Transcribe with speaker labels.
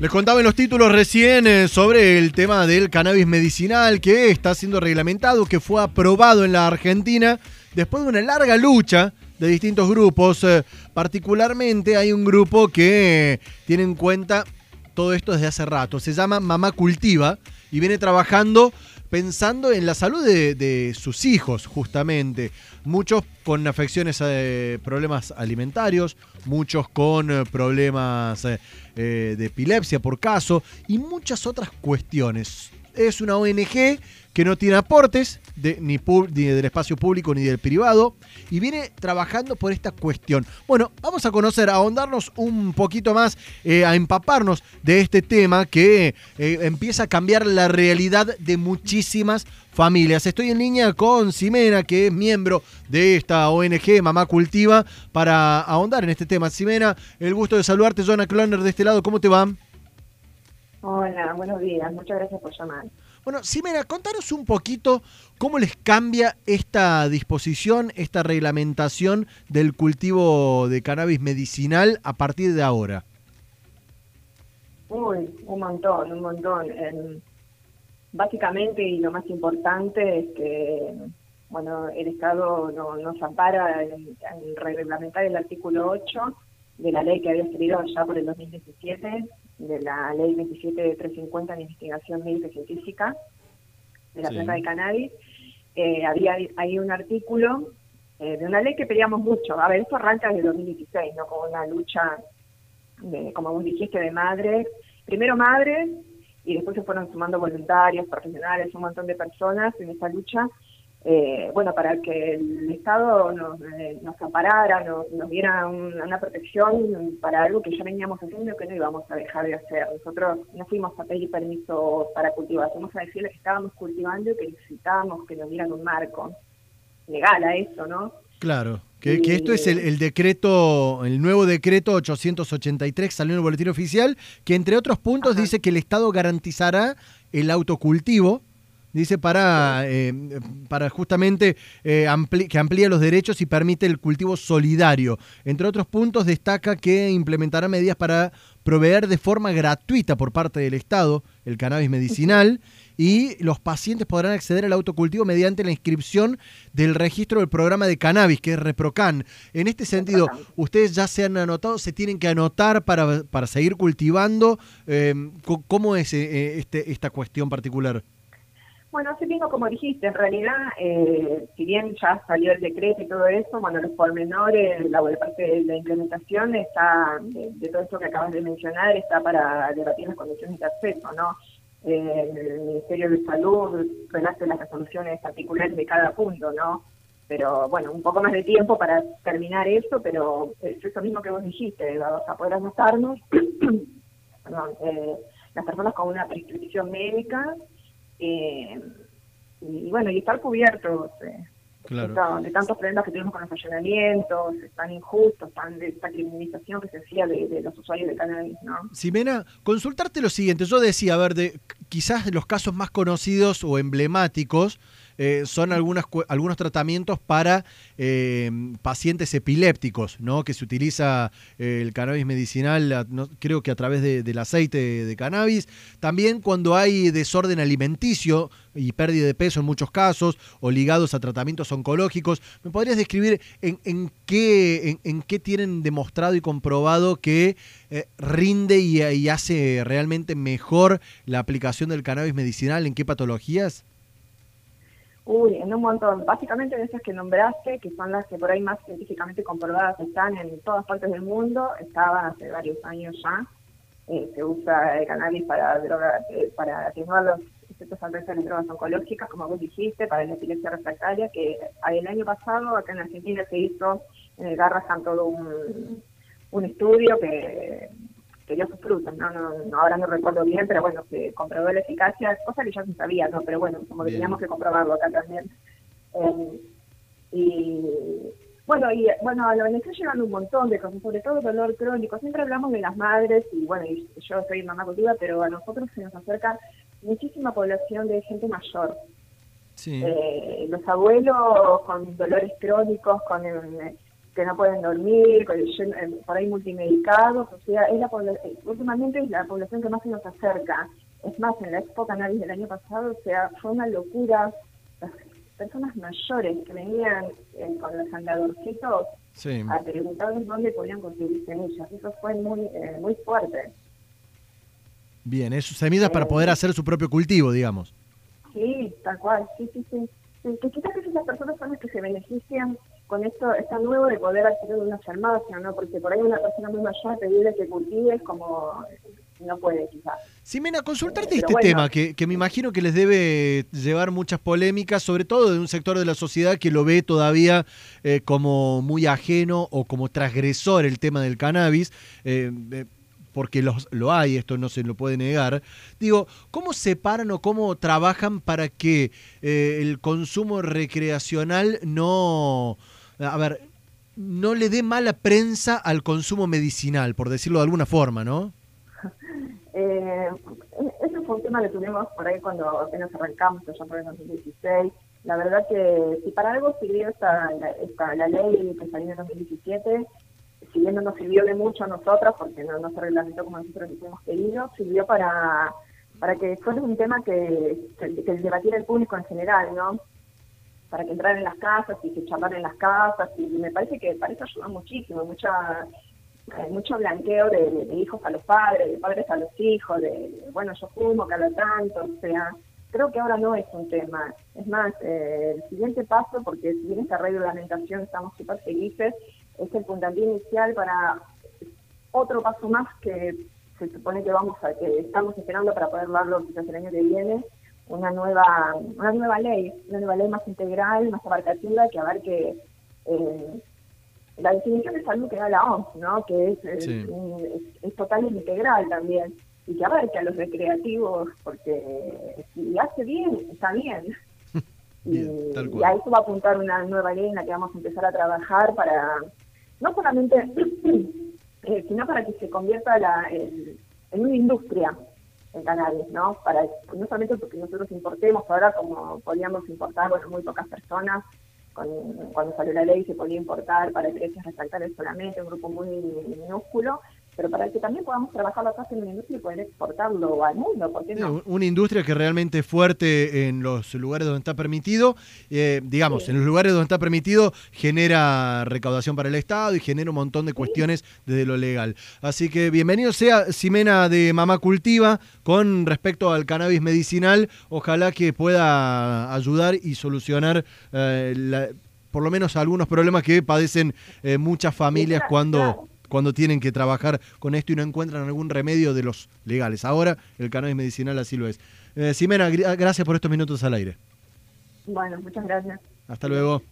Speaker 1: Les contaba en los títulos recién eh, sobre el tema del cannabis medicinal que está siendo reglamentado, que fue aprobado en la Argentina después de una larga lucha de distintos grupos. Eh, particularmente hay un grupo que tiene en cuenta todo esto desde hace rato. Se llama Mamá Cultiva y viene trabajando pensando en la salud de, sus hijos, justamente. Muchos con afecciones, eh, problemas alimentarios, muchos con eh, problemas eh, de epilepsia por caso y muchas otras cuestiones. Es una ONG que no tiene aportes de, ni, del espacio público ni del privado y viene trabajando por esta cuestión. Bueno, vamos a conocer, a ahondarnos un poquito más, eh, a empaparnos de este tema que eh, empieza a cambiar la realidad de muchísimas familias. Estoy en línea con Simena, que es miembro de esta ONG Mamá Cultiva, para ahondar en este tema. Simena, el gusto de saludarte, Jonah Cloner de este lado, ¿cómo te va?
Speaker 2: Hola, buenos días, muchas gracias por llamar.
Speaker 1: Bueno, Simena, contanos un poquito cómo les cambia esta disposición, esta reglamentación del cultivo de cannabis medicinal a partir de ahora.
Speaker 2: Uy, un montón, un montón. básicamente, y lo más importante es que bueno, el Estado no, nos ampara en, reglamentar el artículo 8 de la ley que había salido ya por el 2017 de la ley 27350 de investigación médica científica de la planta de cannabis, eh, había ahí un artículo eh, de una ley que peleamos mucho. A ver, esto arranca desde 2016, ¿no? Como una lucha, de, como vos dijiste, de madres, primero madres, y después se fueron sumando voluntarios, profesionales, un montón de personas en esta lucha eh, bueno, para que el Estado nos, eh, nos amparara, nos, nos diera una protección para algo que ya veníamos haciendo y que no íbamos a dejar de hacer. Nosotros no fuimos a pedir permiso para cultivar, fuimos a decirles que estábamos cultivando y que necesitábamos que nos dieran un marco legal a eso, ¿no?
Speaker 1: Claro, que, esto es el, decreto, el nuevo decreto 883 salió en el boletín oficial, que entre otros puntos dice que el Estado garantizará el autocultivo Dice para, eh, para justamente eh, que amplíe los derechos y permite el cultivo solidario. Entre otros puntos, destaca que implementará medidas para proveer de forma gratuita por parte del Estado el cannabis medicinal y los pacientes podrán acceder al autocultivo mediante la inscripción del registro del programa de cannabis, que es ReproCan. En este sentido, ustedes ya se han anotado, se tienen que anotar para, para seguir cultivando. Eh, ¿Cómo es este, esta cuestión particular?
Speaker 2: Bueno, así mismo como dijiste, en realidad, eh, si bien ya salió el decreto y todo eso, bueno, los pormenores, la parte de la implementación está, de, todo esto que acabas de mencionar, está para debatir las condiciones de acceso, ¿no? Eh, el Ministerio de Salud relace las resoluciones particulares de cada punto, ¿no? Pero bueno, un poco más de tiempo para terminar eso, pero es eso mismo que vos dijiste, vamos a poder anotarnos, perdón, eh, las personas con una prescripción médica, eh, y bueno, y estar cubiertos eh, de, tantos problemas que tenemos con los allanamientos, tan injustos, tan de esta criminalización que se hacía de, los usuarios de cannabis, ¿no?
Speaker 1: Simena, consultarte lo siguiente, yo decía, a ver, de quizás los casos más conocidos o emblemáticos eh, son algunas, algunos tratamientos para eh, pacientes epilépticos, ¿no? que se utiliza eh, el cannabis medicinal, creo que a través del aceite de, cannabis. También cuando hay desorden alimenticio y pérdida de peso en muchos casos, o ligados a tratamientos oncológicos. ¿Me podrías describir en, qué, en, qué tienen demostrado y comprobado que rinde y, hace realmente mejor la aplicación del cannabis medicinal? ¿En qué patologías?
Speaker 2: Uy, en un montón. Básicamente de esas que nombraste, que son las que por ahí más científicamente comprobadas están en todas partes del mundo, estaban hace varios años ya. Eh, se usa el cannabis para drogas, eh, para atenuar los efectos adversos de drogas oncológicas, como vos dijiste, para la epilepsia refractaria, que el año pasado acá en Argentina se hizo en el Garrahan todo un, un estudio que que dio sus frutos, ¿no? No, ahora no recuerdo bien, pero bueno, se comprobó la eficacia, cosa que ya se sabía, ¿no? Pero bueno, como que teníamos que comprobarlo acá también. Eh, y bueno, y bueno, a la ONG llegan un montón de cosas, sobre todo dolor crónico. Siempre hablamos de las madres, y bueno, yo soy mamá cultiva, pero a nosotros se nos acerca muchísima población de gente mayor. Sí. Eh, los abuelos con dolores crónicos, con que no pueden dormir, por ahí multimedicados, o sea, es la últimamente es la población que más se nos acerca. Es más, en la Expo Cannabis del año pasado, o sea, fue una locura. Las personas mayores que venían eh, con los andadorcitos a preguntarles dónde podían conseguir semillas. Eso fue muy, eh, muy fuerte.
Speaker 1: Bien, es semillas para poder hacer su propio cultivo, digamos.
Speaker 2: Sí, tal cual, sí, sí, sí. Que quizás esas personas son las que se benefician con esto, está nuevo de poder adquirir una farmacia, ¿no? Porque por ahí una persona muy mayor pedirle que cultive como no puede quizás.
Speaker 1: Simena, consultarte este tema que, que, me imagino que les debe llevar muchas polémicas, sobre todo de un sector de la sociedad que lo ve todavía eh, como muy ajeno o como transgresor el tema del cannabis. Eh, eh, porque los, lo hay, esto no se lo puede negar. Digo, ¿cómo separan o cómo trabajan para que el consumo recreacional no, a ver, no le dé mala prensa al consumo medicinal, por decirlo de alguna forma, ¿no?
Speaker 2: Eh, ese fue un tema que tuvimos por ahí cuando apenas arrancamos, allá por el 2016. La verdad que si para algo sirvió esta, esta, la ley que salió en el 2017, si bien no nos sirvió de mucho a nosotras, porque no, no se reglamentó como nosotros hubiéramos querido, sirvió para, para que fuera un tema que, que, que debatiera el público en general, ¿no? Para que entraran en las casas y se charlar en las casas y me parece que para eso ayuda muchísimo, mucha eh, mucho blanqueo de, hijos a los padres, de padres a los hijos, de, bueno, yo fumo cada tanto, o sea, creo que ahora no es un tema. Es más, eh, el siguiente paso, porque si bien esta reglamentación estamos súper felices, es el puntapié inicial para otro paso más que se supone que vamos a, que estamos esperando para poder darlo quizás el año que viene, una nueva, una nueva ley, una nueva ley más integral, más abarcativa, que abarque eh, la definición de salud que da la OMS, ¿no? que es, es, total e integral también, y que abarque a los recreativos, porque si hace bien, está bien. y, a eso va a apuntar una nueva ley en la que vamos a empezar a trabajar para, no solamente, eh, sino para que se convierta la, en una industria el cannabis, ¿no? Para, no solamente porque nosotros importemos ahora como podíamos importar, bueno, muy pocas personas, cuando salió la ley se podía importar para precios refractarios solamente, un grupo muy minúsculo, pero para que también podamos trabajar acá en una industria y poder exportarlo al mundo. ¿por no?
Speaker 1: Una industria que realmente es fuerte en los lugares donde está permitido, eh, digamos, en los lugares donde está permitido genera recaudación para el Estado y genera un montón de cuestiones desde lo legal. Así que bienvenido sea Simena de Mamá Cultiva con respecto al cannabis medicinal. Ojalá que pueda ayudar y solucionar eh, por lo menos algunos problemas que padecen eh, muchas familias cuando cuando tienen que trabajar con esto y no encuentran algún remedio de los legales. Ahora el cannabis medicinal así lo es. Eh, Simena, gracias por estos minutos al aire.
Speaker 2: Bueno, muchas gracias.
Speaker 1: Hasta luego.